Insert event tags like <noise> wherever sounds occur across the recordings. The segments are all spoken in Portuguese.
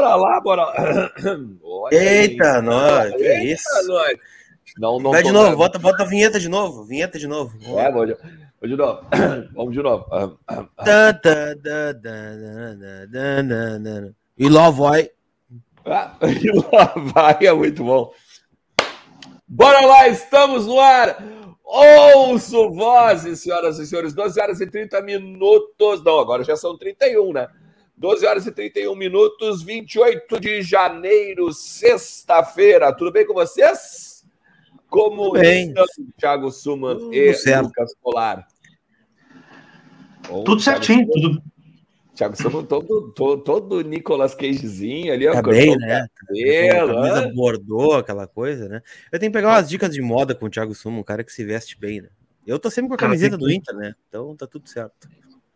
bora lá, bora lá. <coughs> Eita, nós, que Eita, isso? Nós. Não, não Vai de novo, bota, bota a vinheta de novo, vinheta de novo. É, de, vou de novo. Vamos de novo. E lá vai. Ah, <laughs> e lá vai, é muito bom. Bora lá, estamos no ar. Ouço vozes, senhoras e senhores. 12 horas e 30 minutos. Não, agora já são 31, né? 12 horas e 31 minutos, 28 de janeiro, sexta-feira. Tudo bem com vocês? Como bem. estão, Thiago Suman tudo e certo. Lucas Polar? tudo certinho, Thiago, tudo. Thiago Suman todo, todo, todo Nicolas Cagezinho ali, ó. Tá bem, né? Cabelo, camisa bordô, aquela coisa, né? Eu tenho que pegar umas dicas de moda com o Thiago Suman, um cara que se veste bem, né? Eu tô sempre com a camiseta do Inter, né? Então tá tudo certo.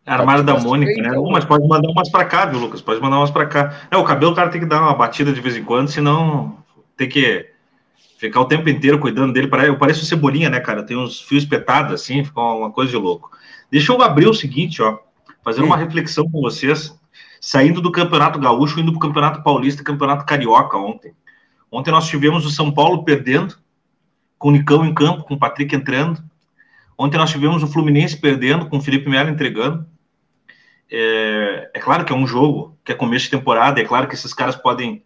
Armário da Mônica, né? Não, mas pode mandar umas para cá, viu, Lucas? Pode mandar umas para cá. É, o cabelo o cara tem que dar uma batida de vez em quando, senão tem que ficar o tempo inteiro cuidando dele. Eu pareço cebolinha, né, cara? Tem uns fios espetados assim, fica uma coisa de louco. Deixa eu abrir o seguinte, ó, fazer uma reflexão com vocês, saindo do Campeonato Gaúcho, indo para o Campeonato Paulista e Campeonato Carioca ontem. Ontem nós tivemos o São Paulo perdendo, com o Nicão em campo, com o Patrick entrando. Ontem nós tivemos o Fluminense perdendo, com o Felipe Melo entregando. É, é, claro que é um jogo, que é começo de temporada, é claro que esses caras podem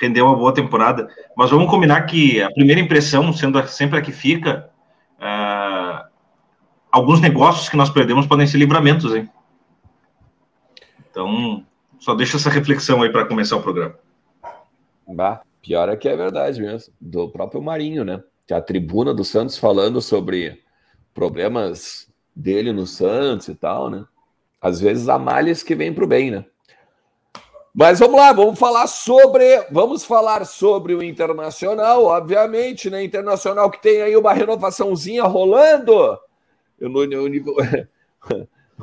render uma boa temporada, mas vamos combinar que a primeira impressão, sendo sempre a que fica, uh, alguns negócios que nós perdemos podem ser livramentos, hein? Então, só deixa essa reflexão aí para começar o programa. Bah, pior é que é verdade mesmo, do próprio Marinho, né? Que a tribuna do Santos falando sobre problemas dele no Santos e tal, né? Às vezes há males que vêm para o bem, né? Mas vamos lá, vamos falar sobre, vamos falar sobre o Internacional, obviamente, né? Internacional que tem aí uma renovaçãozinha rolando. No, no, no,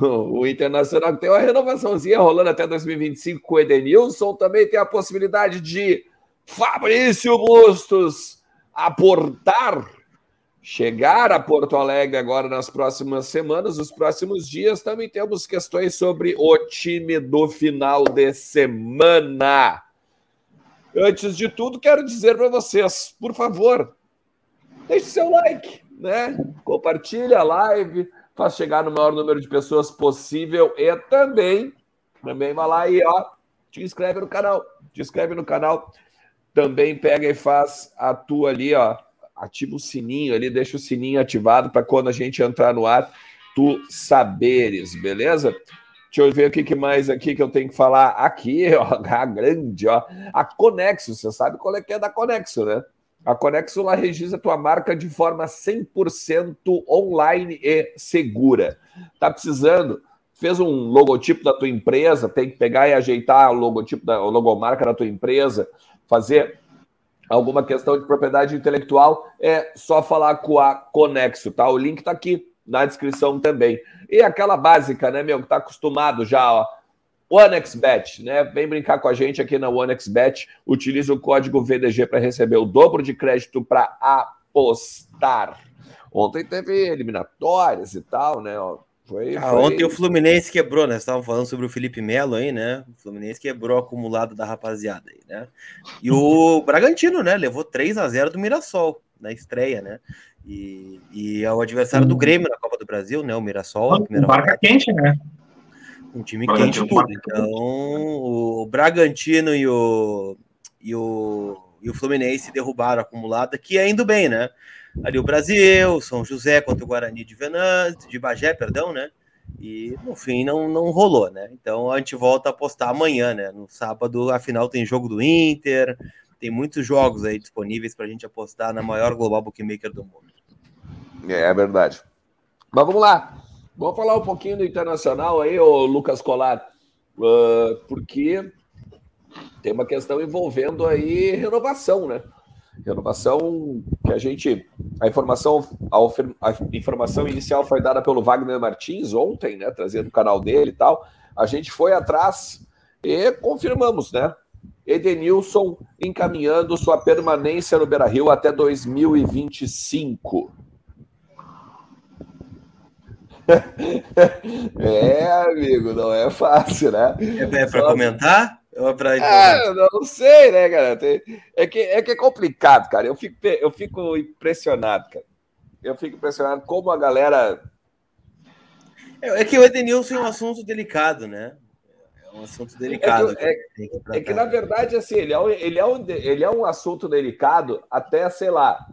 o Internacional que tem uma renovaçãozinha rolando até 2025 com o Edenilson, também tem a possibilidade de Fabrício Bustos aportar chegar a Porto Alegre agora nas próximas semanas, nos próximos dias, também temos questões sobre o time do final de semana. Antes de tudo, quero dizer para vocês, por favor, deixe seu like, né? Compartilha a live, faz chegar no maior número de pessoas possível e também, também vai lá e ó, te inscreve no canal, te inscreve no canal. Também pega e faz a tua ali, ó, ativa o sininho ali, deixa o sininho ativado para quando a gente entrar no ar, tu saberes, beleza? Deixa eu ver o que, mais aqui que eu tenho que falar. Aqui, <laughs> ó, a grande, ó. A Conexo, você sabe qual é que é da Conexo, né? A Conexo lá registra tua marca de forma 100% online e segura. Tá precisando? Fez um logotipo da tua empresa, tem que pegar e ajeitar o logotipo da a logomarca da tua empresa, fazer alguma questão de propriedade intelectual, é só falar com a Conexo, tá? O link tá aqui na descrição também. E aquela básica, né, meu, que tá acostumado já, ó. OneXBet, né? Vem brincar com a gente aqui na OneXBet. Utilize o código VDG para receber o dobro de crédito para apostar. Ontem teve eliminatórias e tal, né? Foi, ah, foi... Ontem o Fluminense quebrou, né? Estavam falando sobre o Felipe Melo aí, né? O Fluminense quebrou o acumulado da rapaziada aí, né? E o <laughs> Bragantino, né? Levou 3 a 0 do Mirassol na estreia, né? E, e é o adversário do Grêmio na Copa do Brasil, né? O Mirassol. Um barca quente, né? Um time quente tudo. Então, o Bragantino e o, e o, e o Fluminense derrubaram a acumulada, que é indo bem, né? Ali o Brasil, São José contra o Guarani de Venâncio, de Bagé, perdão, né? E no fim não, não rolou, né? Então a gente volta a apostar amanhã, né? No sábado, afinal, tem jogo do Inter, tem muitos jogos aí disponíveis para a gente apostar na maior global bookmaker do mundo. É, é verdade. Mas vamos lá. Vamos falar um pouquinho do internacional aí, ô Lucas Colar, uh, porque tem uma questão envolvendo aí renovação, né? Renovação que a gente. A informação, a, a, informação inicial foi dada pelo Wagner Martins ontem, né? Trazendo o canal dele e tal. A gente foi atrás e confirmamos, né? Edenilson encaminhando sua permanência no Beira Rio até 2025. <laughs> é, amigo, não é fácil, né? É, é para comentar? É, não sei, né, cara? É que, é que é complicado, cara. Eu fico, eu fico impressionado, cara. Eu fico impressionado como a galera. É, é que o Edenilson é um assunto delicado, né? É um assunto delicado. É que, é, que, é que na verdade, assim, ele é, um, ele, é um, ele é um assunto delicado até, sei lá,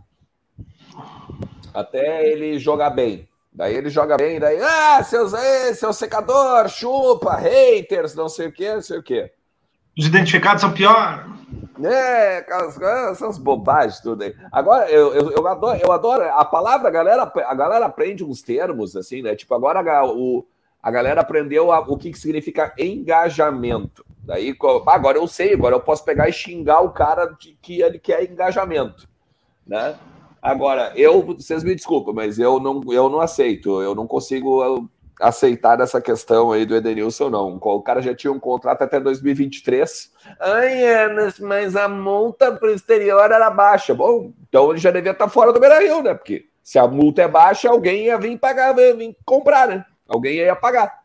até ele jogar bem. Daí ele joga bem, daí, ah, seus, seu secador, chupa, haters, não sei o que, não sei o que. Os identificados são pior. É, essas bobagens tudo aí. Agora, eu, eu, eu, adoro, eu adoro a palavra, a galera, a galera aprende uns termos, assim, né? Tipo, agora o, a galera aprendeu a, o que, que significa engajamento. Daí, agora eu sei, agora eu posso pegar e xingar o cara de que ele quer engajamento, né? Agora, eu, vocês me desculpem, mas eu não, eu não aceito, eu não consigo aceitar essa questão aí do Edenilson, não. O cara já tinha um contrato até 2023. Ai, mas a multa para o exterior era baixa. Bom, então ele já devia estar fora do Beira-Rio, né? Porque se a multa é baixa, alguém ia vir pagar, vir comprar, né? Alguém ia pagar.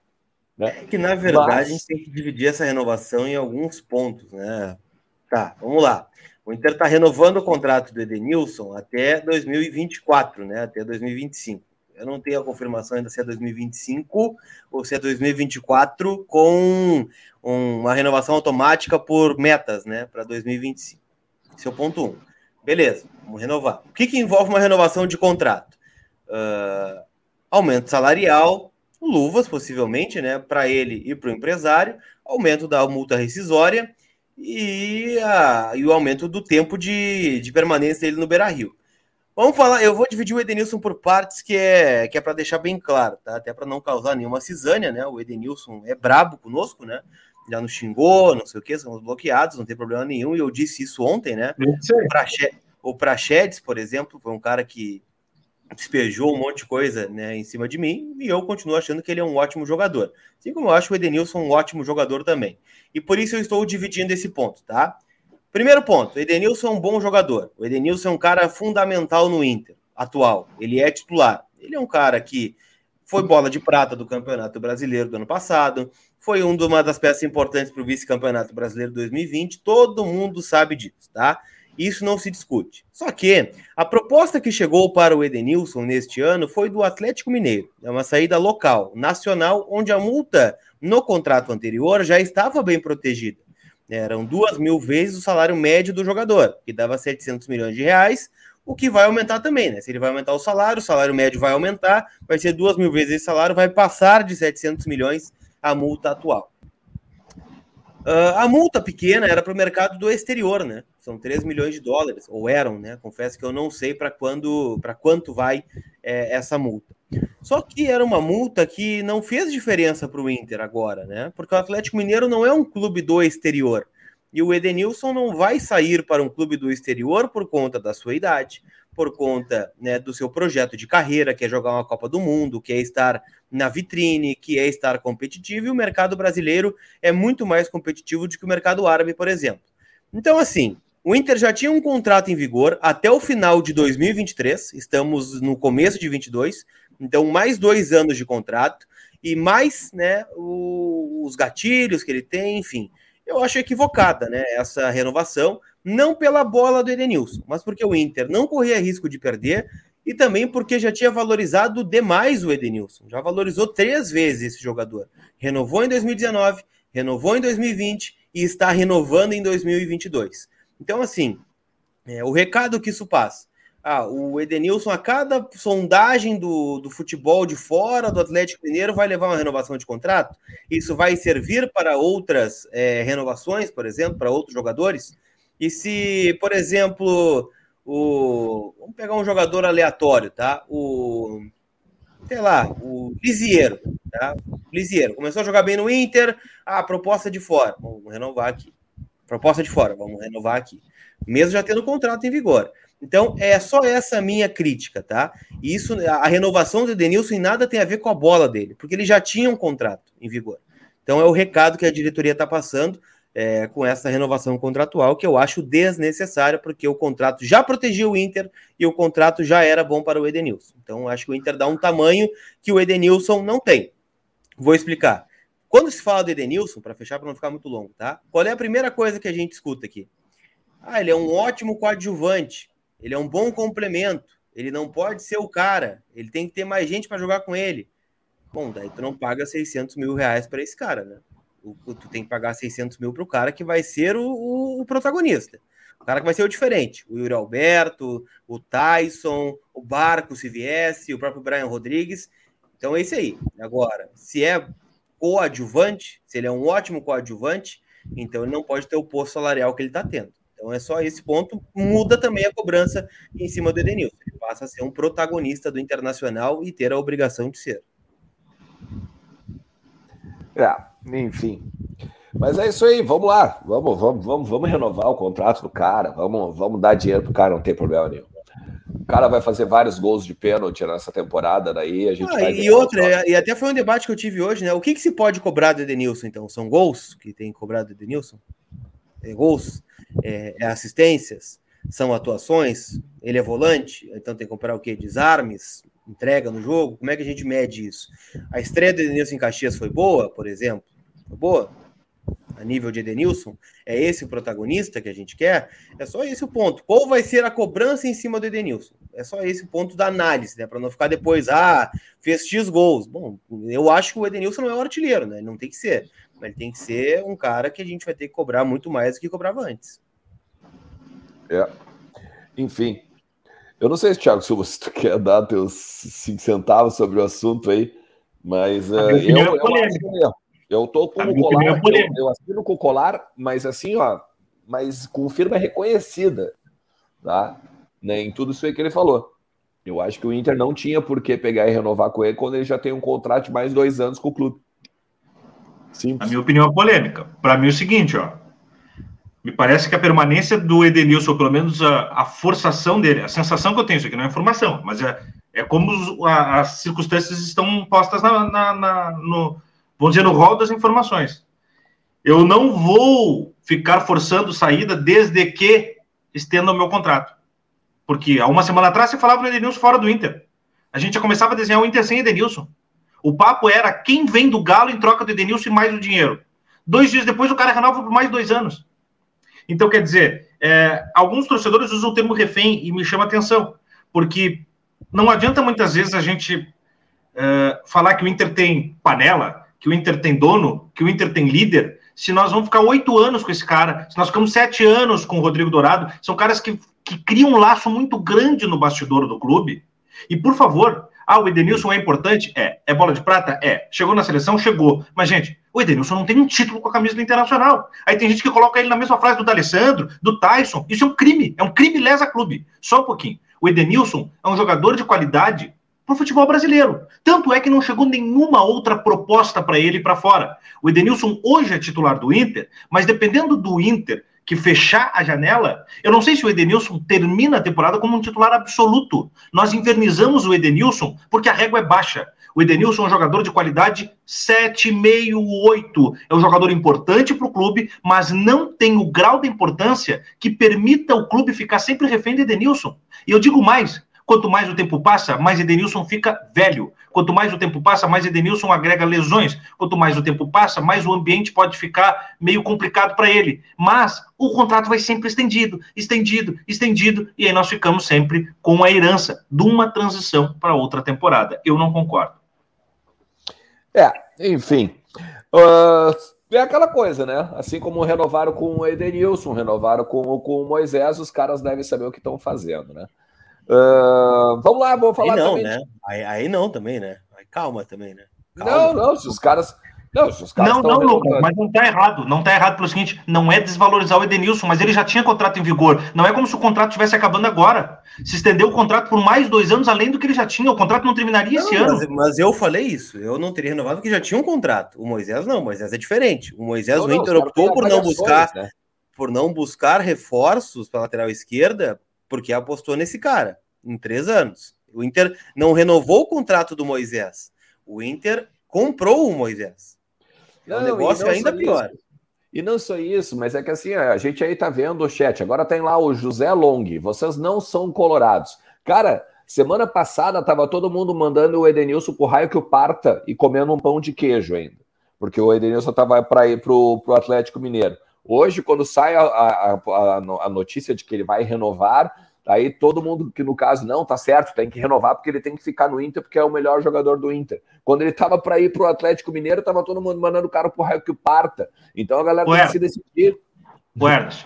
Né? É que, na verdade, mas... a gente tem que dividir essa renovação em alguns pontos, né? Tá, vamos lá. O Inter está renovando o contrato do Edenilson até 2024, né? Até 2025. Eu não tenho a confirmação ainda se é 2025 ou se é 2024 com uma renovação automática por metas, né? Para 2025. Esse é o ponto 1. Um. Beleza, vamos renovar. O que, que envolve uma renovação de contrato? Uh, aumento salarial, luvas, possivelmente, né? Para ele e para o empresário, aumento da multa rescisória e, a, e o aumento do tempo de, de permanência dele no Beira Rio. Vamos falar, eu vou dividir o Edenilson por partes, que é, que é para deixar bem claro, tá? Até para não causar nenhuma cisânia, né? O Edenilson é brabo conosco, né? Já nos xingou, não sei o que, somos bloqueados, não tem problema nenhum, e eu disse isso ontem, né? O Praxedes, por exemplo, foi um cara que despejou um monte de coisa né, em cima de mim, e eu continuo achando que ele é um ótimo jogador. Assim como eu acho o Edenilson um ótimo jogador também. E por isso eu estou dividindo esse ponto, tá? Primeiro ponto, o Edenilson é um bom jogador. O Edenilson é um cara fundamental no Inter atual. Ele é titular. Ele é um cara que foi bola de prata do Campeonato Brasileiro do ano passado, foi uma das peças importantes para o vice-campeonato brasileiro 2020. Todo mundo sabe disso, tá? Isso não se discute. Só que a proposta que chegou para o Edenilson neste ano foi do Atlético Mineiro. É uma saída local, nacional, onde a multa no contrato anterior já estava bem protegida. Eram duas mil vezes o salário médio do jogador, que dava 700 milhões de reais, o que vai aumentar também, né? Se ele vai aumentar o salário, o salário médio vai aumentar, vai ser duas mil vezes esse salário, vai passar de 700 milhões a multa atual. Uh, a multa pequena era para o mercado do exterior, né? São 3 milhões de dólares, ou eram, né? Confesso que eu não sei para quando, para quanto vai é, essa multa. Só que era uma multa que não fez diferença para o Inter agora, né? Porque o Atlético Mineiro não é um clube do exterior. E o Edenilson não vai sair para um clube do exterior por conta da sua idade, por conta né, do seu projeto de carreira, que é jogar uma Copa do Mundo, que é estar na vitrine, que é estar competitivo, e o mercado brasileiro é muito mais competitivo do que o mercado árabe, por exemplo. Então, assim, o Inter já tinha um contrato em vigor até o final de 2023, estamos no começo de 22, então mais dois anos de contrato e mais né, o, os gatilhos que ele tem, enfim. Eu acho equivocada né, essa renovação, não pela bola do Edenilson, mas porque o Inter não corria risco de perder e também porque já tinha valorizado demais o Edenilson. Já valorizou três vezes esse jogador. Renovou em 2019, renovou em 2020 e está renovando em 2022. Então, assim, é, o recado que isso passa. Ah, o Edenilson, a cada sondagem do, do futebol de fora do Atlético Mineiro, vai levar uma renovação de contrato? Isso vai servir para outras é, renovações, por exemplo, para outros jogadores? E se, por exemplo, o. Vamos pegar um jogador aleatório, tá? O. Sei lá, o Lisiero, tá? Lisiero. Começou a jogar bem no Inter. Ah, proposta de fora. Vamos renovar aqui. Proposta de fora, vamos renovar aqui. Mesmo já tendo o contrato em vigor. Então, é só essa minha crítica, tá? Isso, a renovação do Denilson em nada tem a ver com a bola dele, porque ele já tinha um contrato em vigor. Então, é o recado que a diretoria está passando é, com essa renovação contratual, que eu acho desnecessária, porque o contrato já protegia o Inter e o contrato já era bom para o Edenilson. Então, acho que o Inter dá um tamanho que o Edenilson não tem. Vou explicar. Quando se fala do Edenilson, para fechar, para não ficar muito longo, tá? Qual é a primeira coisa que a gente escuta aqui? Ah, ele é um ótimo coadjuvante, ele é um bom complemento, ele não pode ser o cara, ele tem que ter mais gente para jogar com ele. Bom, daí tu não paga 600 mil reais para esse cara, né? tu tem que pagar 600 mil para o cara que vai ser o, o, o, protagonista. O cara que vai ser o diferente. O Yuri Alberto, o Tyson, o Barco, se viesse, o próprio Brian Rodrigues. Então é isso aí. Agora, se é coadjuvante, se ele é um ótimo coadjuvante, então ele não pode ter o posto salarial que ele está tendo. Então é só esse ponto. Muda também a cobrança em cima do Edenilson. Ele passa a ser um protagonista do Internacional e ter a obrigação de ser. É, enfim. Mas é isso aí, vamos lá. Vamos, vamos, vamos, vamos renovar o contrato do cara. Vamos, vamos dar dinheiro pro cara, não tem problema nenhum. O cara vai fazer vários gols de pênalti nessa temporada, daí a gente ah, vai. E outra, e até foi um debate que eu tive hoje, né? O que, que se pode cobrar do Edenilson, então? São gols que tem cobrado do Edenilson? É gols? É, é assistências? São atuações? Ele é volante? Então tem que comprar o quê? Desarmes? entrega no jogo? Como é que a gente mede isso? A estreia do Edenilson em Caxias foi boa, por exemplo? Foi boa? A nível de Edenilson? É esse o protagonista que a gente quer? É só esse o ponto. Qual vai ser a cobrança em cima do Edenilson? É só esse o ponto da análise, né? Para não ficar depois, ah, fez X gols. Bom, eu acho que o Edenilson não é o artilheiro, né? Não tem que ser. Mas ele tem que ser um cara que a gente vai ter que cobrar muito mais do que cobrava antes. É. Enfim, eu não sei, Thiago se tu <laughs> quer dar teus cinco centavos sobre o assunto aí, mas uh, eu, eu, eu, eu tô com o colar, é eu, eu assino com o colar, mas assim, ó, mas com firma reconhecida, tá? Né, em tudo isso aí que ele falou. Eu acho que o Inter não tinha por que pegar e renovar com ele quando ele já tem um contrato de mais dois anos com o clube. A minha opinião é polêmica. Para mim é o seguinte, ó. Me parece que a permanência do Edenilson, pelo menos a, a, forçação dele, a sensação que eu tenho, isso aqui não é informação, mas é, é como os, a, as circunstâncias estão postas na, na, na, no, vamos dizer, no rol das informações. Eu não vou ficar forçando saída desde que estenda o meu contrato. Porque há uma semana atrás você falava no Edenilson fora do Inter. A gente já começava a desenhar o Inter sem Edenilson. O papo era quem vem do Galo em troca do Edenilson e mais o dinheiro. Dois dias depois o cara renova por mais dois anos. Então, quer dizer, é, alguns torcedores usam o termo refém e me chama atenção, porque não adianta muitas vezes a gente é, falar que o Inter tem panela, que o Inter tem dono, que o Inter tem líder, se nós vamos ficar oito anos com esse cara, se nós ficamos sete anos com o Rodrigo Dourado, são caras que, que criam um laço muito grande no bastidor do clube. E, por favor, ah, o Edenilson é importante? É. É bola de prata? É. Chegou na seleção? Chegou. Mas, gente, o Edenilson não tem um título com a camisa do Internacional. Aí tem gente que coloca ele na mesma frase do D'Alessandro, do Tyson. Isso é um crime. É um crime lesa clube. Só um pouquinho. O Edenilson é um jogador de qualidade para o futebol brasileiro. Tanto é que não chegou nenhuma outra proposta para ele para fora. O Edenilson hoje é titular do Inter, mas dependendo do Inter que fechar a janela, eu não sei se o Edenilson termina a temporada como um titular absoluto. Nós invernizamos o Edenilson porque a régua é baixa. O Edenilson é um jogador de qualidade 7,5, 8. É um jogador importante para o clube, mas não tem o grau de importância que permita o clube ficar sempre refém de Edenilson. E eu digo mais: Quanto mais o tempo passa, mais Edenilson fica velho. Quanto mais o tempo passa, mais Edenilson agrega lesões. Quanto mais o tempo passa, mais o ambiente pode ficar meio complicado para ele. Mas o contrato vai sempre estendido, estendido, estendido, e aí nós ficamos sempre com a herança de uma transição para outra temporada. Eu não concordo. É, enfim. Uh, é aquela coisa, né? Assim como renovaram com o Edenilson, renovaram com, com o Moisés, os caras devem saber o que estão fazendo, né? Uh, vamos lá, vamos falar aí não, também. Né? Aí, aí, não também, né? Aí calma também, né? Calma. Não, não, se os caras. Não, os caras não, não, Lucas, mas não tá errado. Não tá errado pelo seguinte: não é desvalorizar o Edenilson, mas ele já tinha contrato em vigor. Não é como se o contrato estivesse acabando agora. Se estendeu o contrato por mais dois anos, além do que ele já tinha. O contrato não terminaria não, esse mas, ano. Mas eu falei isso. Eu não teria renovado porque já tinha um contrato. O Moisés não. O Moisés é diferente. O Moisés, não, o Inter optou por não buscar. Né? Por não buscar reforços para lateral esquerda, porque apostou nesse cara em três anos. O Inter não renovou o contrato do Moisés. O Inter comprou o Moisés. É um negócio ainda pior. Isso. E não só isso, mas é que assim, a gente aí tá vendo o chat. Agora tem lá o José Long. Vocês não são colorados. Cara, semana passada tava todo mundo mandando o Edenilson pro raio que o parta e comendo um pão de queijo ainda. porque o Edenilson estava para ir para o Atlético Mineiro. Hoje, quando sai a, a, a, a, notícia de que ele vai renovar, aí todo mundo que no caso não tá certo, tem que renovar porque ele tem que ficar no Inter porque é o melhor jogador do Inter. Quando ele estava para ir para o Atlético Mineiro, estava todo mundo mandando o cara pro raio que parta. Então a galera tem que se decidir. Buenas.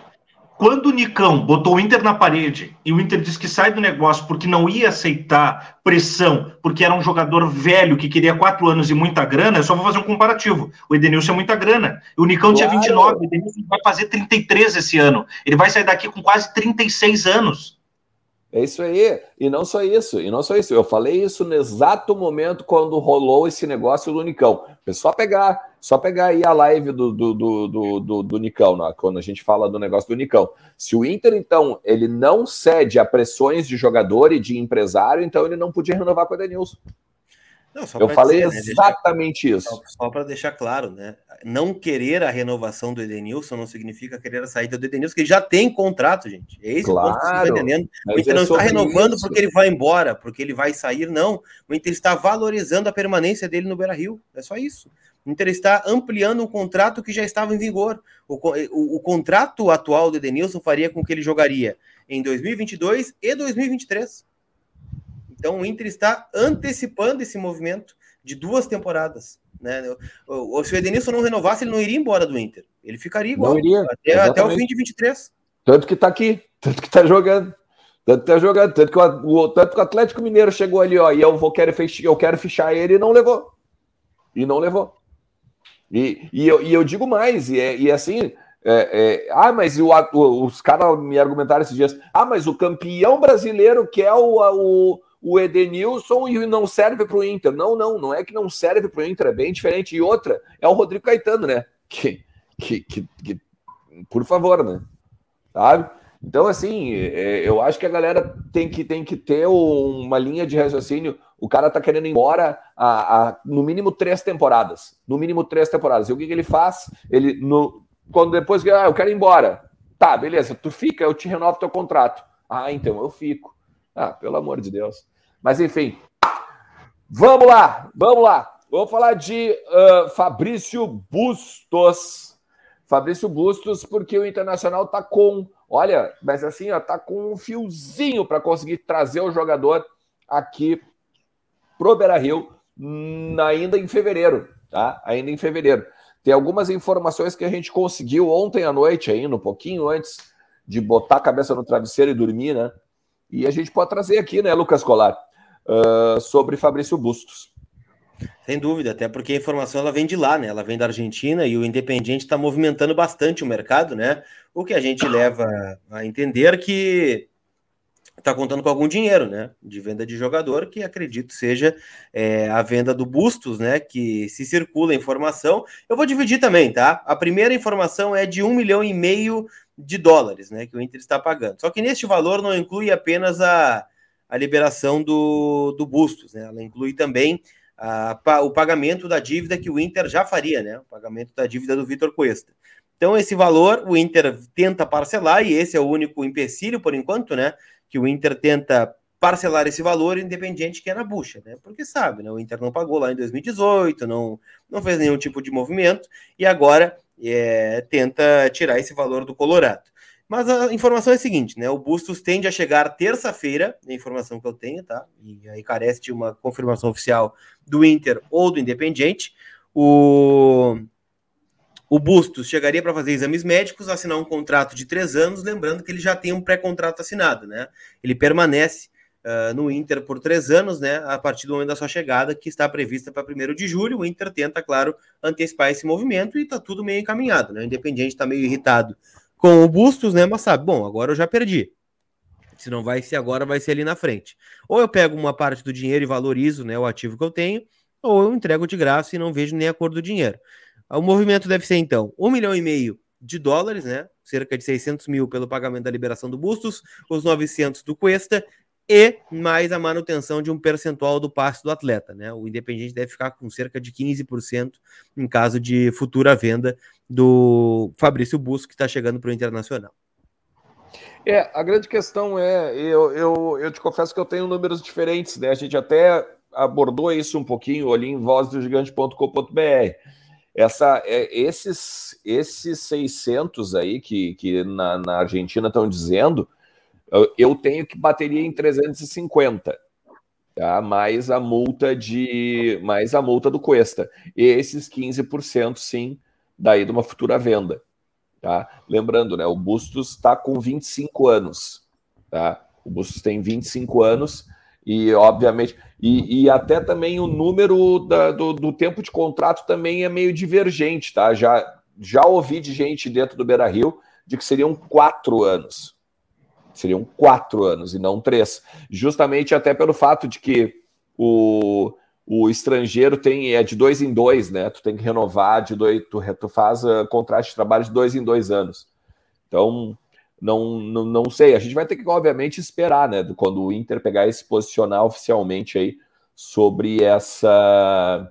Quando o Nicão botou o Inter na parede e o Inter disse que sai do negócio porque não ia aceitar pressão, porque era um jogador velho que queria quatro anos e muita grana, eu só vou fazer um comparativo. O Edenilson é muita grana. O Nicão claro. tinha 29, o Edenilson vai fazer 33 esse ano. Ele vai sair daqui com quase 36 anos. É isso aí. E não só isso, e não só isso. Eu falei isso no exato momento quando rolou esse negócio do Nicão. É só pegar, só pegar aí a live do, do, do, do, do, Nicão, né? quando a gente fala do negócio do Nicão. Se o Inter, então, ele não cede a pressões de jogador e de empresário, então ele não podia renovar com o Edenilson. Não, eu falei dizer, né, exatamente deixar, isso. Só, só para deixar claro, né? Não querer a renovação do Edenilson não significa querer a saída do Edenilson, que ele já tem contrato, gente. É esse claro, que você está entendendo. O Inter é não está renovando isso. porque ele vai embora, porque ele vai sair, não. O Inter está valorizando a permanência dele no Beira Rio. É só isso. O Inter está ampliando um contrato que já estava em vigor. O, o, o contrato atual do Edenilson faria com que ele jogaria em 2022 e 2023. Então o Inter está antecipando esse movimento de duas temporadas. Né? O, se o Edenilson não renovasse, ele não iria embora do Inter. Ele ficaria igual iria, até, até, o fim de 23. Tanto que está aqui, tanto que está jogando. Tanto que tá jogando, tanto que o, tanto que o Atlético Mineiro chegou ali, ó, e eu vou querer fechar, eu quero fichar ele e não levou. E não levou. E, e, eu, e eu digo mais, e, é, e é assim, é, é, ah, mas o, o, os caras me argumentaram esses dias, ah, mas o campeão brasileiro que é o, o, o Edenilson e não serve para o Inter. Não, não, não é que não serve para o Inter, é bem diferente. E outra, é o Rodrigo Caetano, né? Que, que, que, que por favor, né? Sabe? Então, assim, é, eu acho que a galera tem que, tem que ter uma linha de raciocínio. O cara tá querendo ir embora a, a, no mínimo três temporadas. No mínimo três temporadas. E o que, que ele faz? Ele, no, quando depois ah, eu quero ir embora. Tá, beleza, tu fica, eu te renovo teu contrato. Ah, então eu fico. Ah, pelo amor de Deus. Mas enfim, vamos lá, vamos lá. Vamos falar de uh, Fabrício Bustos. Fabrício Bustos, porque o Internacional tá com, olha, mas assim, ó, tá com um fiozinho para conseguir trazer o jogador aqui pro Beira-Rio hum, ainda em fevereiro, tá? Ainda em fevereiro. Tem algumas informações que a gente conseguiu ontem à noite ainda, um pouquinho antes de botar a cabeça no travesseiro e dormir, né? E a gente pode trazer aqui, né, Lucas Colar? Uh, sobre Fabrício Bustos. Sem dúvida, até porque a informação ela vem de lá, né? Ela vem da Argentina e o Independiente está movimentando bastante o mercado, né? O que a gente leva a entender que está contando com algum dinheiro, né? De venda de jogador, que acredito seja é, a venda do Bustos, né? Que se circula a informação. Eu vou dividir também, tá? A primeira informação é de um milhão e meio de dólares, né? Que o Inter está pagando. Só que neste valor não inclui apenas a a liberação do, do Bustos, né? Ela inclui também a, o pagamento da dívida que o Inter já faria, né? O pagamento da dívida do Vitor Cuesta. Então, esse valor o Inter tenta parcelar, e esse é o único empecilho, por enquanto, né? Que o Inter tenta parcelar esse valor independente que é na bucha, né? Porque sabe, né? O Inter não pagou lá em 2018, não, não fez nenhum tipo de movimento, e agora é, tenta tirar esse valor do Colorado. Mas a informação é a seguinte, né? O Bustos tende a chegar terça-feira, a informação que eu tenho, tá? E aí carece de uma confirmação oficial do Inter ou do Independiente. O, o Bustos chegaria para fazer exames médicos, assinar um contrato de três anos, lembrando que ele já tem um pré-contrato assinado, né? Ele permanece uh, no Inter por três anos, né? A partir do momento da sua chegada, que está prevista para 1 de julho. O Inter tenta, claro, antecipar esse movimento e está tudo meio encaminhado, né? O Independiente está meio irritado com o Bustos, né? Mas sabe, bom, agora eu já perdi. Se não vai ser agora, vai ser ali na frente. Ou eu pego uma parte do dinheiro e valorizo né, o ativo que eu tenho, ou eu entrego de graça e não vejo nem a cor do dinheiro. O movimento deve ser, então, um milhão e meio de dólares, né? Cerca de 600 mil pelo pagamento da liberação do Bustos, os 900 do Cuesta e mais a manutenção de um percentual do passe do atleta, né? O Independente deve ficar com cerca de 15% em caso de futura venda do Fabrício Busco, que está chegando para o Internacional. É, a grande questão é, eu, eu, eu te confesso que eu tenho números diferentes, né? A gente até abordou isso um pouquinho ali em vozdogigante.com.br. essa, é, esses, esses 600 aí que, que na, na Argentina estão dizendo, eu, tenho que bateria em 350, tá? mais a multa de mais a multa do Cuesta. Esses 15% sim, daí de uma futura venda. Tá? Lembrando, né, o Bustos está com 25 anos. Tá? O Bustos tem 25 anos e, obviamente, e, e até também o número da, do, do, tempo de contrato também é meio divergente, tá? Já, já ouvi de gente dentro do Beira Rio de que seriam quatro anos. Seriam quatro anos e não três. Justamente até pelo fato de que o, o estrangeiro tem é de dois em dois, né? Tu tem que renovar de dois, tu, tu faz uh, contrato de trabalho de dois em dois anos. Então, não, não, não sei. A gente vai ter que, obviamente, esperar, né? Quando o Inter pegar e se posicionar oficialmente aí sobre essa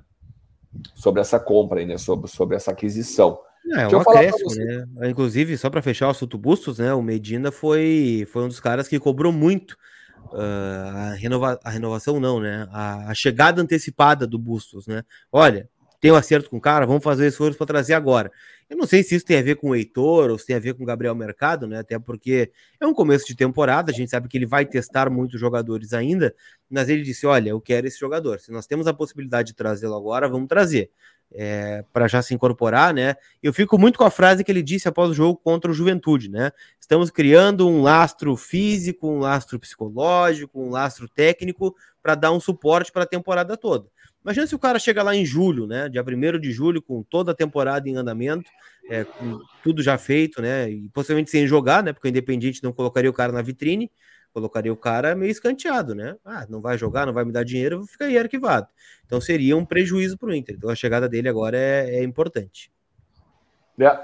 sobre essa compra aí, né? Sobre, sobre essa aquisição. É, é um acréscimo, né? Inclusive, só para fechar o assunto Bustos, né? O Medina foi, foi um dos caras que cobrou muito uh, a, renova, a renovação, não, né? A, a, chegada antecipada do Bustos, né? Olha, tem um acerto com o cara, vamos fazer esforço para trazer agora. Eu não sei se isso tem a ver com o Heitor ou se tem a ver com o Gabriel Mercado, né? Até porque é um começo de temporada, a gente sabe que ele vai testar muitos jogadores ainda, mas ele disse: Olha, eu quero esse jogador. Se nós temos a possibilidade de trazê-lo agora, vamos trazer. É, para já se incorporar, né? Eu fico muito com a frase que ele disse após o jogo contra o Juventude, né? Estamos criando um lastro físico, um lastro psicológico, um lastro técnico para dar um suporte para a temporada toda. Imagina se o cara chega lá em julho, né? Dia 1 de julho, com toda a temporada em andamento, é, com tudo já feito, né? E possivelmente sem jogar, né? Porque o Independente não colocaria o cara na vitrine, colocaria o cara meio escanteado, né? Ah, não vai jogar, não vai me dar dinheiro, vou ficar aí arquivado. Então seria um prejuízo para o Inter. Então a chegada dele agora é, é importante. É.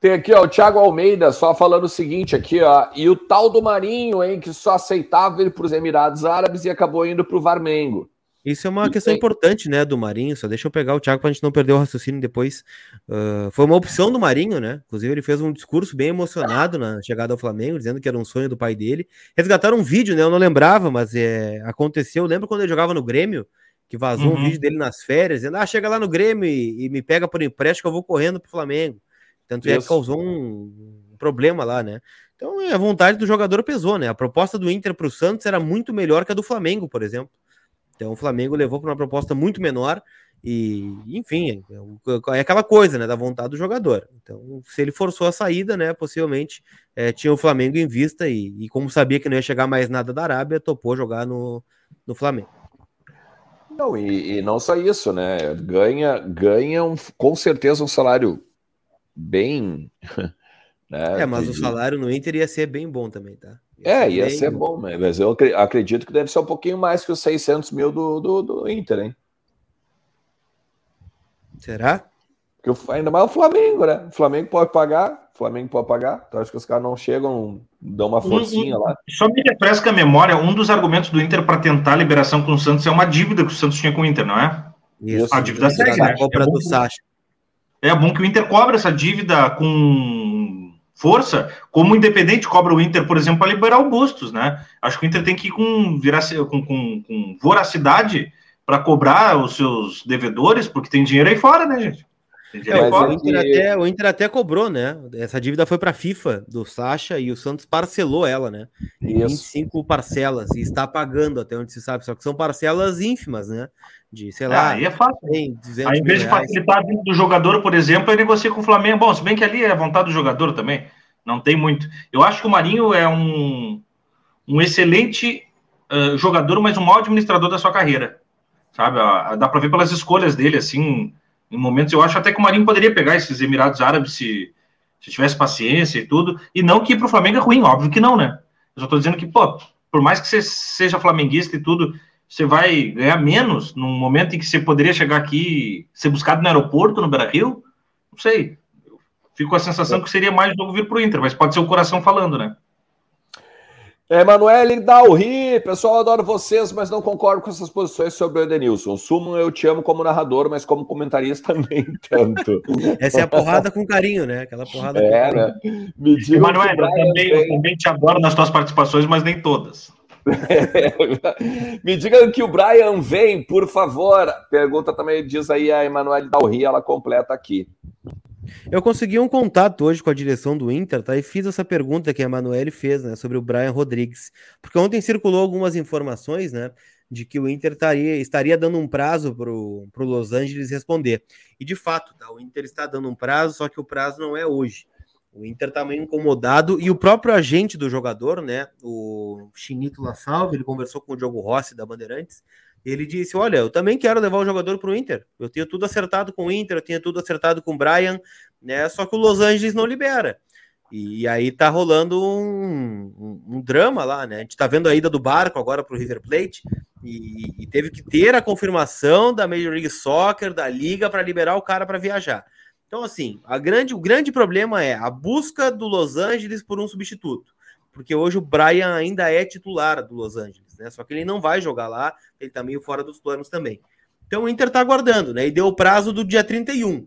Tem aqui, ó, o Thiago Almeida só falando o seguinte aqui, ó. E o tal do Marinho, hein, que só aceitava ir para os Emirados Árabes e acabou indo para o Varmengo. Isso é uma e questão tem... importante, né, do Marinho. Só deixa eu pegar o Thiago para a gente não perder o raciocínio depois. Uh, foi uma opção do Marinho, né? Inclusive, ele fez um discurso bem emocionado na chegada ao Flamengo, dizendo que era um sonho do pai dele. Resgataram um vídeo, né? Eu não lembrava, mas é, aconteceu. Lembra quando ele jogava no Grêmio? Que vazou uhum. um vídeo dele nas férias, dizendo: Ah, chega lá no Grêmio e, e me pega por empréstimo que eu vou correndo pro Flamengo. Tanto é que causou um, um problema lá, né? Então, a vontade do jogador pesou, né? A proposta do Inter para o Santos era muito melhor que a do Flamengo, por exemplo. Então o Flamengo levou para uma proposta muito menor e, enfim, é, é aquela coisa, né, da vontade do jogador. Então, se ele forçou a saída, né, possivelmente é, tinha o Flamengo em vista e, e, como sabia que não ia chegar mais nada da Arábia, topou jogar no, no Flamengo. Não, e, e não só isso, né, ganha, ganha um, com certeza um salário bem... <laughs> Né, é, mas de... o salário no Inter ia ser bem bom também, tá? É, ia bem... ser bom, mas eu acredito que deve ser um pouquinho mais que os 600 mil do, do, do Inter, hein? Será? Porque ainda mais o Flamengo, né? O Flamengo pode pagar, o Flamengo pode pagar. Então acho que os caras não chegam, dão uma forcinha um, lá. Só me refresca a memória, um dos argumentos do Inter para tentar a liberação com o Santos é uma dívida que o Santos tinha com o Inter, não é? Isso. A dívida segue, né? É bom, que, é bom que o Inter cobra essa dívida com força, como o Independente cobra o Inter, por exemplo, para liberar o Bustos, né? Acho que o Inter tem que ir com, com, com, com voracidade para cobrar os seus devedores, porque tem dinheiro aí fora, né, gente? É, o, Inter até, o, Inter até, cobrou, né? Essa dívida foi para a FIFA do Sacha e o Santos parcelou ela, né? Em 25 parcelas e está pagando até onde se sabe, só que são parcelas ínfimas, né? De, sei lá. Ah, aí é fácil. Aí, em vez de facilitar a vida do jogador, por exemplo, ele negocia com o Flamengo. Bom, se bem que ali é a vontade do jogador também, não tem muito. Eu acho que o Marinho é um, um excelente uh, jogador, mas um mau administrador da sua carreira. Sabe? Dá para ver pelas escolhas dele, assim em momentos, eu acho até que o Marinho poderia pegar esses Emirados Árabes se, se tivesse paciência e tudo, e não que para o Flamengo é ruim, óbvio que não, né? Eu só estou dizendo que, pô, por mais que você seja flamenguista e tudo, você vai ganhar menos num momento em que você poderia chegar aqui ser buscado no aeroporto, no Brasil? Não sei. fico com a sensação que seria mais jogo vir para o Inter, mas pode ser o coração falando, né? Emanuele Dalri, pessoal, adoro vocês, mas não concordo com essas posições sobre o Edenilson. Sumo, eu te amo como narrador, mas como comentarista <laughs> nem tanto. Essa é a porrada com carinho, né? Aquela porrada é, né? Emanuele, eu também, eu também te adoro nas tuas participações, mas nem todas. <laughs> Me diga que o Brian vem, por favor. Pergunta também, diz aí a Emanuele Dalri, ela completa aqui. Eu consegui um contato hoje com a direção do Inter, tá? E fiz essa pergunta que a Emanuele fez, né, sobre o Brian Rodrigues. Porque ontem circulou algumas informações, né, de que o Inter estaria, estaria dando um prazo para o Los Angeles responder. E de fato, tá? O Inter está dando um prazo, só que o prazo não é hoje. O Inter está meio incomodado e o próprio agente do jogador, né, o Chinito La Salve, ele conversou com o Diogo Rossi da Bandeirantes. Ele disse: Olha, eu também quero levar o jogador para o Inter. Eu tenho tudo acertado com o Inter, eu tenho tudo acertado com o Brian, né? Só que o Los Angeles não libera. E, aí tá rolando um, um, um, drama lá, né? A gente tá vendo a ida do barco agora para o River Plate e, e, teve que ter a confirmação da Major League Soccer, da liga, para liberar o cara para viajar. Então, assim, a grande, o grande problema é a busca do Los Angeles por um substituto. Porque hoje o Brian ainda é titular do Los Angeles, né? Só que ele não vai jogar lá, ele tá meio fora dos planos também. Então o Inter tá aguardando, né? E deu o prazo do dia 31,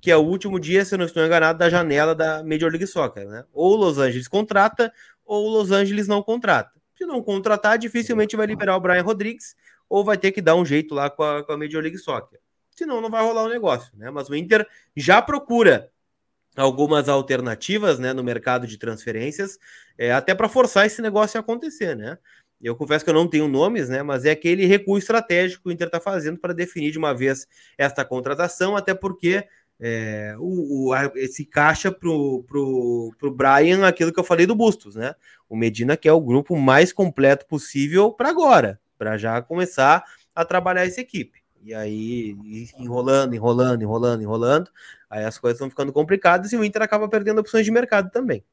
que é o último dia, se eu não estou enganado, da janela da Major League Soccer, né? Ou Los Angeles contrata, ou Los Angeles não contrata. Se não contratar, dificilmente vai liberar o Brian Rodrigues, ou vai ter que dar um jeito lá com a, com a Major League Soccer senão não vai rolar o negócio, né? Mas o Inter já procura algumas alternativas, né, no mercado de transferências, é, até para forçar esse negócio a acontecer, né? Eu confesso que eu não tenho nomes, né? Mas é aquele recuo estratégico que o Inter está fazendo para definir de uma vez esta contratação, até porque é, o, o, esse caixa pro, pro, pro Brian, aquilo que eu falei do Bustos, né? O Medina quer o grupo mais completo possível para agora, para já começar a trabalhar essa equipe. E aí, enrolando, enrolando, enrolando, enrolando, aí as coisas vão ficando complicadas e o Inter acaba perdendo opções de mercado também.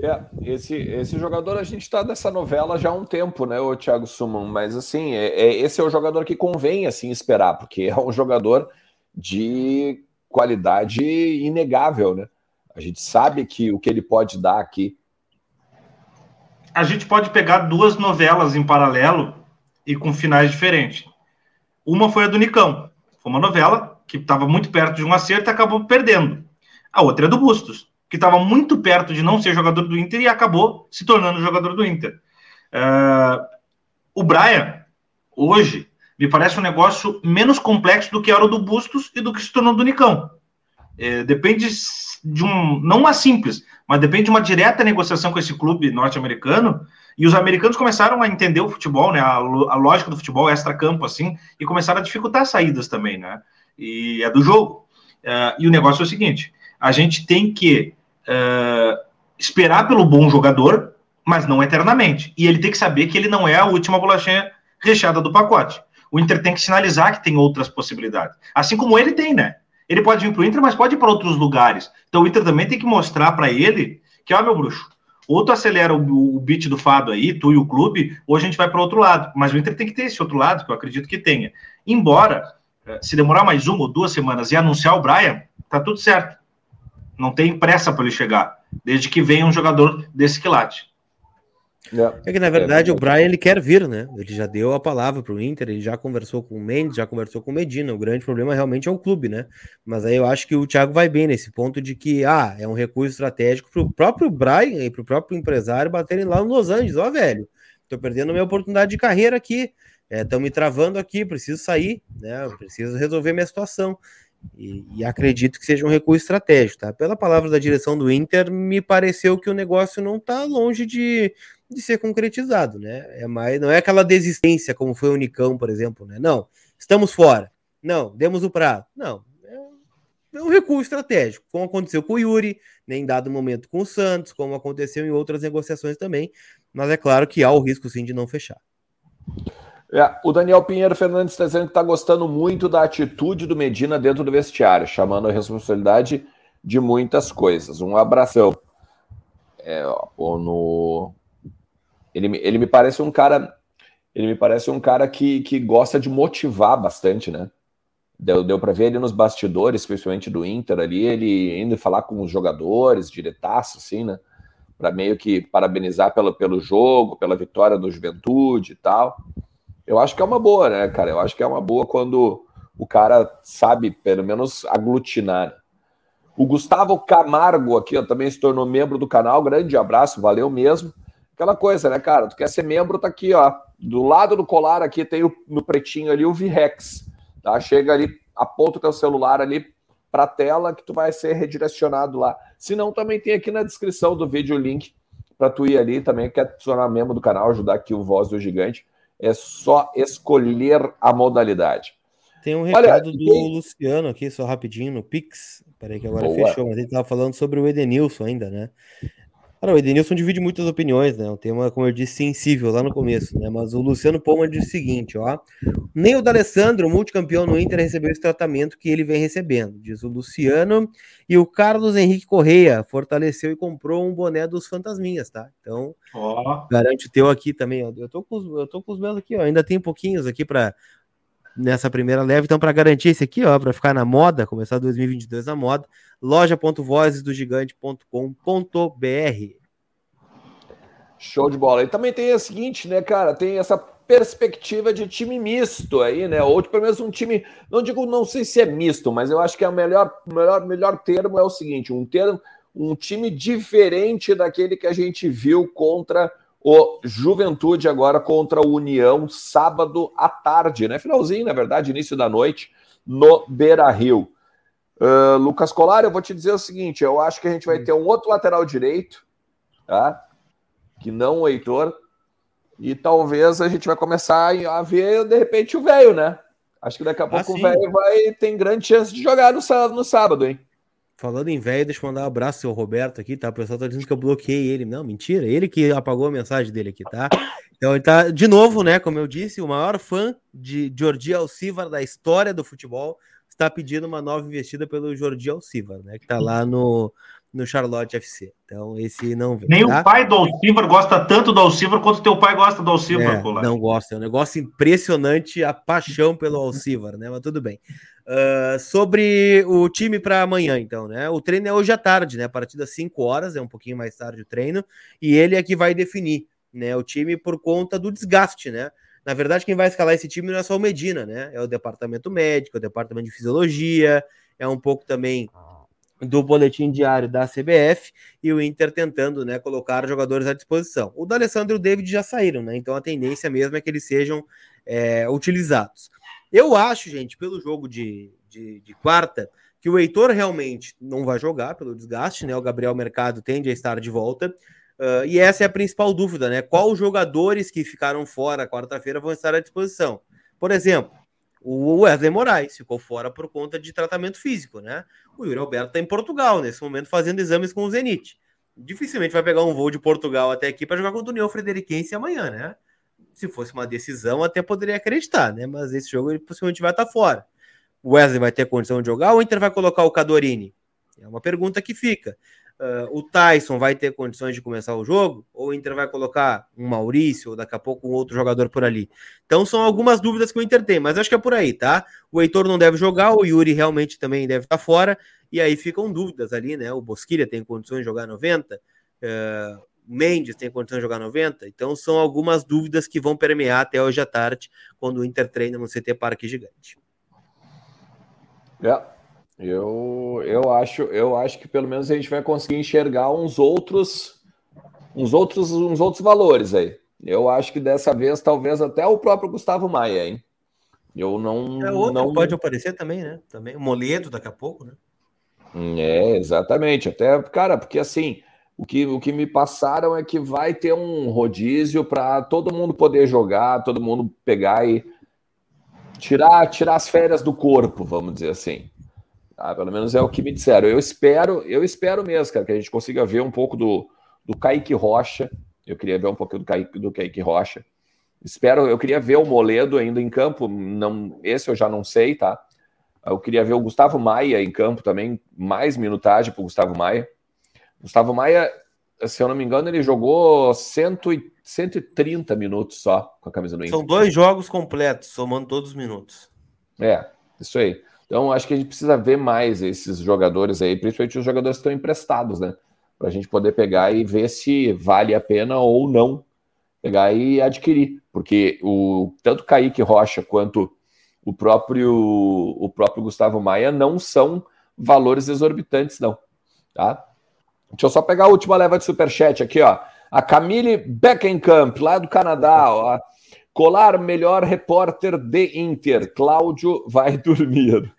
É, esse, esse jogador a gente está nessa novela já há um tempo, né, o Thiago Suman, mas assim, é, é, esse é o jogador que convém assim esperar, porque é um jogador de qualidade inegável, né? A gente sabe que o que ele pode dar aqui. A gente pode pegar duas novelas em paralelo e com finais diferentes. Uma foi a do Nicão. Foi uma novela que estava muito perto de um acerto e acabou perdendo. A outra é do Bustos, que estava muito perto de não ser jogador do Inter e acabou se tornando jogador do Inter. Uh, o Brian, hoje, me parece um negócio menos complexo do que era o do Bustos e do que se tornou do Nicão. É, depende de um, não uma simples, mas depende de uma direta negociação com esse clube norte-americano e os americanos começaram a entender o futebol, né, a, a lógica do futebol extra-campo, assim, e começaram a dificultar saídas também, né? E é do jogo. Uh, e o negócio é o seguinte: a gente tem que uh, esperar pelo bom jogador, mas não eternamente. E ele tem que saber que ele não é a última bolachinha recheada do pacote. O Inter tem que sinalizar que tem outras possibilidades. Assim como ele tem, né? Ele pode vir para o Inter, mas pode ir para outros lugares. Então o Inter também tem que mostrar para ele que, ó, meu bruxo, ou tu acelera o, o beat do Fado aí, tu e o clube, ou a gente vai para outro lado. Mas o Inter tem que ter esse outro lado, que eu acredito que tenha. Embora, eh, se demorar mais uma ou duas semanas e anunciar o Brian, tá tudo certo. Não tem pressa para ele chegar, desde que venha um jogador desse quilate. É que na verdade é, o Brian ele quer vir, né? Ele já deu a palavra para o Inter, ele já conversou com o Mendes, já conversou com o Medina. O grande problema realmente é o clube, né? Mas aí eu acho que o Thiago vai bem nesse ponto de que ah, é um recurso estratégico para o próprio Brian e para o próprio empresário baterem lá no Los Angeles. Ó, velho, tô perdendo minha oportunidade de carreira aqui, estão é, me travando aqui, preciso sair, né? Preciso resolver minha situação. E, e, acredito que seja um recurso estratégico, tá? Pela palavra da direção do Inter, me pareceu que o negócio não está longe de, de ser concretizado, né? É mais, não é aquela desistência como foi o Unicão, por exemplo, né? Não, estamos fora. Não, demos o prazo. Não, é, é um recurso estratégico, como aconteceu com o Yuri, nem né, dado momento com o Santos, como aconteceu em outras negociações também. Mas é claro que há o risco sim de não fechar. É, o Daniel Pinheiro Fernandes está dizendo que está gostando muito da atitude do Medina dentro do vestiário, chamando a responsabilidade de muitas coisas. Um abração. É, ó, no, ele, ele me parece um cara. Ele me parece um cara que, que gosta de motivar bastante, né? Deu, deu para ver ele nos bastidores, principalmente do Inter ali, ele indo falar com os jogadores, diretaço, assim, né? Para meio que parabenizar pelo, pelo jogo, pela vitória do Juventude e tal. Eu acho que é uma boa, né, cara? Eu acho que é uma boa quando o cara sabe, pelo menos, aglutinar. O Gustavo Camargo aqui ó, também se tornou membro do canal. Grande abraço, valeu mesmo. aquela coisa, né, cara? Tu quer ser membro, tá aqui, ó. Do lado do colar aqui tem o, no pretinho ali o Virex, tá? Chega ali, aponta o teu celular ali para a tela que tu vai ser redirecionado lá. Se não, também tem aqui na descrição do vídeo o link para tu ir ali também, quer se tornar membro do canal, ajudar aqui o Voz do Gigante. É só escolher a modalidade. Tem um recado Olha, do e... Luciano aqui, só rapidinho, no Pix. Peraí que agora Boa. fechou, mas ele estava falando sobre o Edenilson ainda, né? Cara, o Edenilson divide muitas opiniões, né? Um tema, como eu disse, sensível lá no começo, né? Mas o Luciano Poma diz o seguinte, ó. Nem o D'Alessandro, multicampeão no Inter, recebeu esse tratamento que ele vem recebendo, diz o Luciano. E o Carlos Henrique Correia fortaleceu e comprou um boné dos Fantasminhas, tá? Então, oh. garante o teu aqui também, ó. Eu tô com os, eu tô com os meus aqui, ó. Ainda tem pouquinhos aqui para nessa primeira leve. Então, para garantir esse aqui, ó, para ficar na moda, começar 2022 na moda, loja.vozesdogigante.com.br. Show de bola. E também tem a seguinte, né, cara? Tem essa perspectiva de time misto aí, né? Ou pelo menos um time, não digo, não sei se é misto, mas eu acho que é o melhor, melhor, melhor termo é o seguinte: um termo, um time diferente daquele que a gente viu contra o Juventude agora contra o União, sábado à tarde, né? Finalzinho, na verdade, início da noite, no Beira Rio. Uh, Lucas Colar, eu vou te dizer o seguinte: eu acho que a gente vai ter um outro lateral direito, tá? Que não o Heitor. E talvez a gente vai começar a ver, de repente, o velho, né? Acho que daqui a ah, pouco ah, o velho vai ter grande chance de jogar no sábado, no sábado, hein? Falando em velho, deixa eu mandar um abraço ao Roberto aqui, tá? O pessoal tá dizendo que eu bloqueei ele. Não, mentira, ele que apagou a mensagem dele aqui, tá? Então ele tá, de novo, né? Como eu disse, o maior fã de Jordi Alcivar da história do futebol está pedindo uma nova investida pelo Jordi Alcivar, né? Que tá lá no, no Charlotte FC. Então, esse não vem. Nem tá? o pai do Alcivar gosta tanto do Alcivar quanto teu pai gosta do Alcivar, é, Não gosta, é um negócio impressionante a paixão pelo Alcivar, né? Mas tudo bem. Uh, sobre o time para amanhã, então, né? O treino é hoje à tarde, né? A partir das 5 horas, é um pouquinho mais tarde o treino, e ele é que vai definir, né? O time por conta do desgaste, né? Na verdade, quem vai escalar esse time não é só o Medina, né? É o departamento médico, é o departamento de fisiologia, é um pouco também do boletim diário da CBF e o Inter tentando né, colocar jogadores à disposição. O D'Alessandro e o David já saíram, né? Então a tendência mesmo é que eles sejam é, utilizados. Eu acho, gente, pelo jogo de, de, de, quarta, que o Heitor realmente não vai jogar pelo desgaste, né? O Gabriel Mercado tende a estar de volta. Uh, e essa é a principal dúvida, né? Qual jogadores que ficaram fora quarta-feira vão estar à disposição? Por exemplo, o Wesley Moraes ficou fora por conta de tratamento físico, né? O Yuri Alberto está em Portugal nesse momento fazendo exames com o Zenit. Dificilmente vai pegar um voo de Portugal até aqui para jogar contra o União Frederiquense amanhã, né? Se fosse uma decisão, até poderia acreditar, né? Mas esse jogo ele possivelmente vai estar fora. O Wesley vai ter condição de jogar ou o Inter vai colocar o Cadorini? É uma pergunta que fica uh, o Tyson vai ter condições de começar o jogo, ou o Inter vai colocar um Maurício, ou daqui a pouco um outro jogador por ali. Então são algumas dúvidas que o Inter tem, mas acho que é por aí, tá? O Heitor não deve jogar, o Yuri realmente também deve estar fora, e aí ficam dúvidas ali, né? O Bosquilha tem condições de jogar 90, uh, o Mendes tem condições de jogar 90, então são algumas dúvidas que vão permear até hoje à tarde, quando o Inter treina no CT Parque Gigante. É, eu, eu acho, eu acho que pelo menos a gente vai conseguir enxergar uns outros, uns outros, uns outros valores aí. Eu acho que dessa vez talvez até o próprio Gustavo Maia, hein? Eu não, é outro não pode aparecer também, né? Também o Moledo daqui a pouco, né? É, exatamente. Até, cara, porque assim, o que, o que me passaram é que vai ter um rodízio para todo mundo poder jogar, todo mundo pegar e tirar, tirar as férias do corpo, vamos dizer assim. Tá? Pelo menos é o que me disseram. Eu espero, eu espero mesmo, cara, que a gente consiga ver um pouco do, do Kaique Rocha. Eu queria ver um pouquinho do Kaique, do Kaique Rocha. Espero, eu queria ver o Moledo ainda em campo. Não, esse eu já não sei, tá? Eu queria ver o Gustavo Maia em campo também, mais minutagem para o Gustavo Maia. Gustavo Maia, se eu não me engano, ele jogou cento e, 130 minutos só com a camisa do Inter. São dois jogos completos, somando todos os minutos. É, isso aí. Então, acho que a gente precisa ver mais esses jogadores aí, principalmente os jogadores que estão emprestados, né? Para a gente poder pegar e ver se vale a pena ou não pegar e adquirir. Porque o tanto Kaique Rocha quanto o próprio, o próprio Gustavo Maia não são valores exorbitantes, não. Tá? Deixa eu só pegar a última leva de superchat aqui, ó. A Camille Beckenkamp, lá do Canadá, ó. Colar, melhor repórter de Inter. Cláudio vai <laughs> dormir.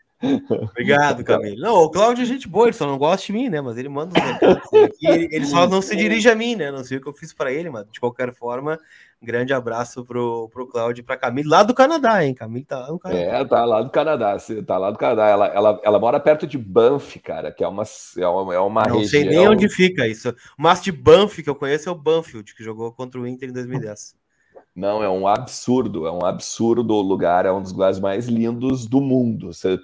Obrigado, Camilo. Não, o Cláudio é gente boa, ele só não gosta de mim, né? Mas ele manda os recados aqui, ele, ele, só não se dirige a mim, né? Não sei o que eu fiz para ele, mas de qualquer forma, grande abraço pro, pro Cláudio e pra Camille, lá do Canadá, hein? Camille tá lá no Canadá. É, tá lá do Canadá, tá lá do Canadá. Ela, ela, ela mora perto de Banff, cara, que é uma, é uma, é uma não região... sei nem onde fica isso. O mas de Banff que eu conheço é o Banfield, que jogou contra o Inter em 2010. Não, é um absurdo, é um absurdo o lugar, é um dos lugares mais lindos do mundo. Você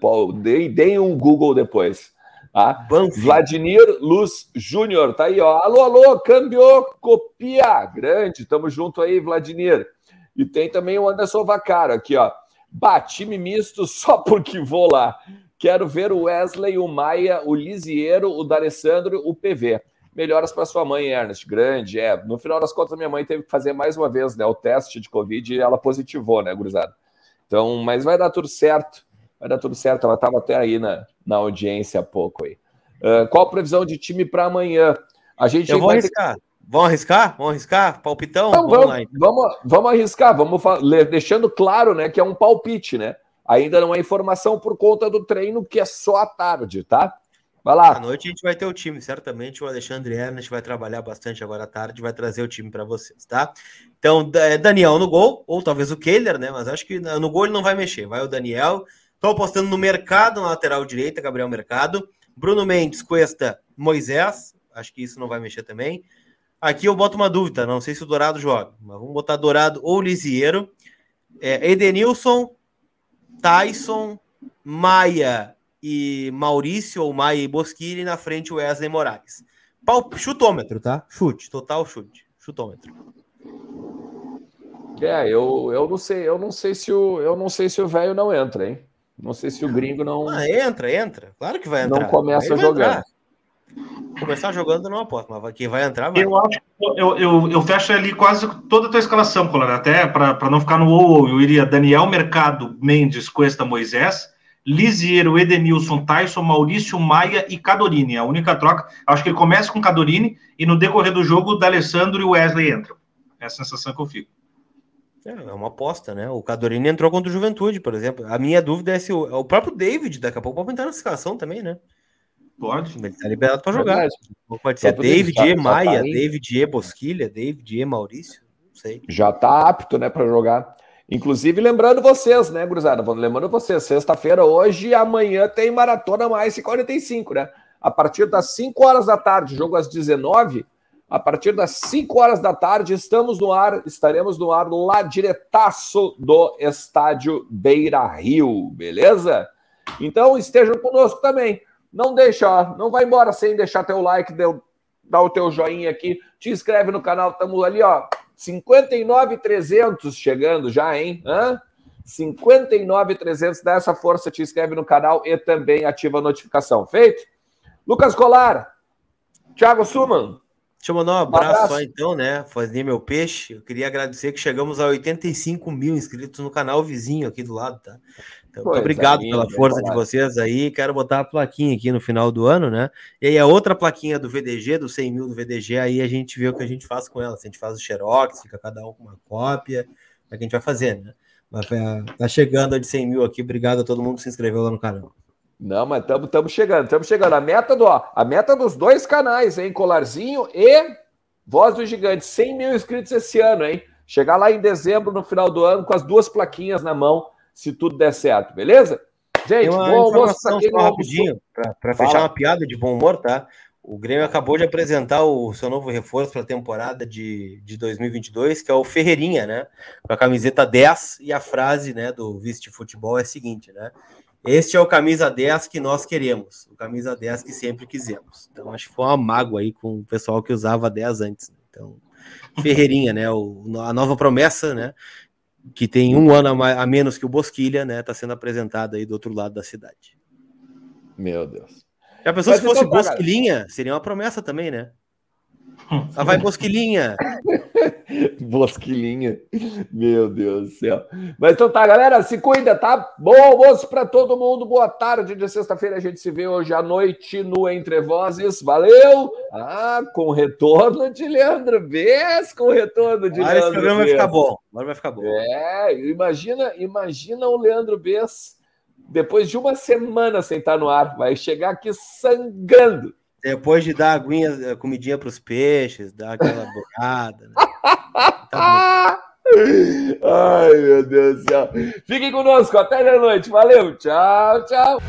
deem um Google depois. Tá? Vladimir Luz Júnior, tá aí, ó. Alô, alô, cambiou, copia. Grande, tamo junto aí, Vladimir. E tem também o Anderson Vacaro aqui, ó. Bah, time misto <laughs> só porque vou lá. Quero ver o Wesley, o Maia, o Lisiero, o D'Alessandro, o PV. Melhoras para sua mãe, Ernest. Grande, é. No final das contas, minha mãe teve que fazer mais uma vez né, o teste de Covid e ela positivou, né, gurizada? Então, mas vai dar tudo certo. Vai dar tudo certo. Ela estava até aí na, na audiência há pouco aí. Uh, qual a previsão de time para amanhã? A gente Eu vou arriscar. Ter... Vamos arriscar? Vamos arriscar? Palpitão? Não, vamos, vamos, então. vamos, vamos, arriscar, vamos deixando claro né, que é um palpite, né? Ainda não é informação por conta do treino, que é só à tarde, tá? Vai lá. À noite a gente vai ter o time, certamente o Alexandre Ernest vai trabalhar bastante agora à tarde, vai trazer o time para vocês, tá? Então, é, Daniel no gol, ou talvez o Kehler, né? Mas acho que no gol ele não vai mexer, vai o Daniel. Estou apostando no Mercado, na lateral direita, Gabriel Mercado. Bruno Mendes, Cuesta, Moisés, acho que isso não vai mexer também. Aqui eu boto uma dúvida, não sei se o Dourado joga, mas vamos botar Dourado ou Lisieiro. É, Edenilson, Tyson, Maia e Maurício ou Maia e Bosquini na frente Wesley Moraes. Pau, chutômetro, tá? Chute, total chute. Chutômetro. É, eu, eu não sei, eu não sei se o eu não sei se o velho não entra, hein? Não sei se o gringo não. Ah, entra, entra. Claro que vai entrar. Não começa jogando. Começar jogando não aposto, mas quem vai entrar vai. Eu acho eu, eu, eu fecho ali quase toda a tua escalação, Colar, até para não ficar no ou, eu iria Daniel Mercado, Mendes, Cuesta, Moisés, Lisiero, Edenilson, Tyson, Maurício, Maia e Cadorini. A única troca, acho que ele começa com Cadorini e no decorrer do jogo o D'Alessandro e o Wesley entram. É a sensação que eu fico. É, é uma aposta, né? O Cadorini entrou contra o Juventude, por exemplo. A minha dúvida é se o, o próprio David, daqui a pouco, pode entrar na escalação também, né? Pode. Ele tá liberado para jogar. Pode ser David E. Maia, tá David E. Bosquilha, David E. Maurício, não sei. Já tá apto, né, para jogar. Inclusive, lembrando vocês, né, Gruzada? Lembrando vocês, sexta-feira, hoje e amanhã tem Maratona Mais 45, né? A partir das 5 horas da tarde, jogo às 19 a partir das 5 horas da tarde, estamos no ar, estaremos no ar lá diretaço do estádio Beira Rio, beleza? Então estejam conosco também. Não deixa, não vai embora sem deixar teu like, deu, dá o teu joinha aqui, te inscreve no canal, estamos ali, ó, 59,300 chegando já, hein? Hã? 59,300, dá essa força, te inscreve no canal e também ativa a notificação. Feito? Lucas Colar, Thiago Suman. Deixa eu mandar um abraço, abraço. só então, né? Fazer meu peixe. Eu queria agradecer que chegamos a 85 mil inscritos no canal vizinho aqui do lado, tá? Então, muito obrigado pela força de vocês aí. Quero botar a plaquinha aqui no final do ano, né? E aí a outra plaquinha do VDG, do 100 mil do VDG, aí a gente vê o que a gente faz com ela. Se a gente faz o xerox, fica cada um com uma cópia, é que a gente vai fazer, né? Mas é, tá chegando a de 100 mil aqui. Obrigado a todo mundo que se inscreveu lá no canal. Não, mas estamos chegando, estamos chegando. A meta do, ó, a meta dos dois canais, hein? Colarzinho e Voz do Gigante. 100 mil inscritos esse ano, hein? Chegar lá em dezembro, no final do ano, com as duas plaquinhas na mão, se tudo der certo, beleza? Gente, bom almoço rapidinho, para fechar uma piada de bom humor, tá? O Grêmio acabou de apresentar o seu novo reforço para a temporada de, de 2022, que é o Ferreirinha, né? Com a camiseta 10 e a frase né, do Vice Futebol é a seguinte, né? Este é o camisa 10 que nós queremos, o camisa 10 que sempre quisemos. Então, acho que foi uma mágoa aí com o pessoal que usava 10 antes. Né? Então, Ferreirinha, né? O, a nova promessa, né? Que tem um ano a, mais, a menos que o Bosquilha, né? Está sendo apresentada aí do outro lado da cidade. Meu Deus. Já pensou Mas se fosse Bosquilinha? Seria uma promessa também, né? <laughs> Ah, vai Bosquilinha! <laughs> Bosquilinha. Meu Deus do céu. Mas então tá, galera, se cuida, tá? Bom almoço para todo mundo. Boa tarde de sexta-feira. A gente se vê hoje à noite no Entre Vozes. Valeu! Ah, com retorno de Leandro Bess, com retorno de Agora Leandro esse programa vai ficar bom. Agora vai ficar bom. É, imagina, imagina o Leandro Bess depois de uma semana sem estar no ar. Vai chegar aqui sangrando. Depois de dar aguinha, comidinha para os peixes, dar aquela borrada. Né? Tá <laughs> Ai, meu Deus do céu. Fiquem conosco. Até a noite. Valeu. Tchau, tchau.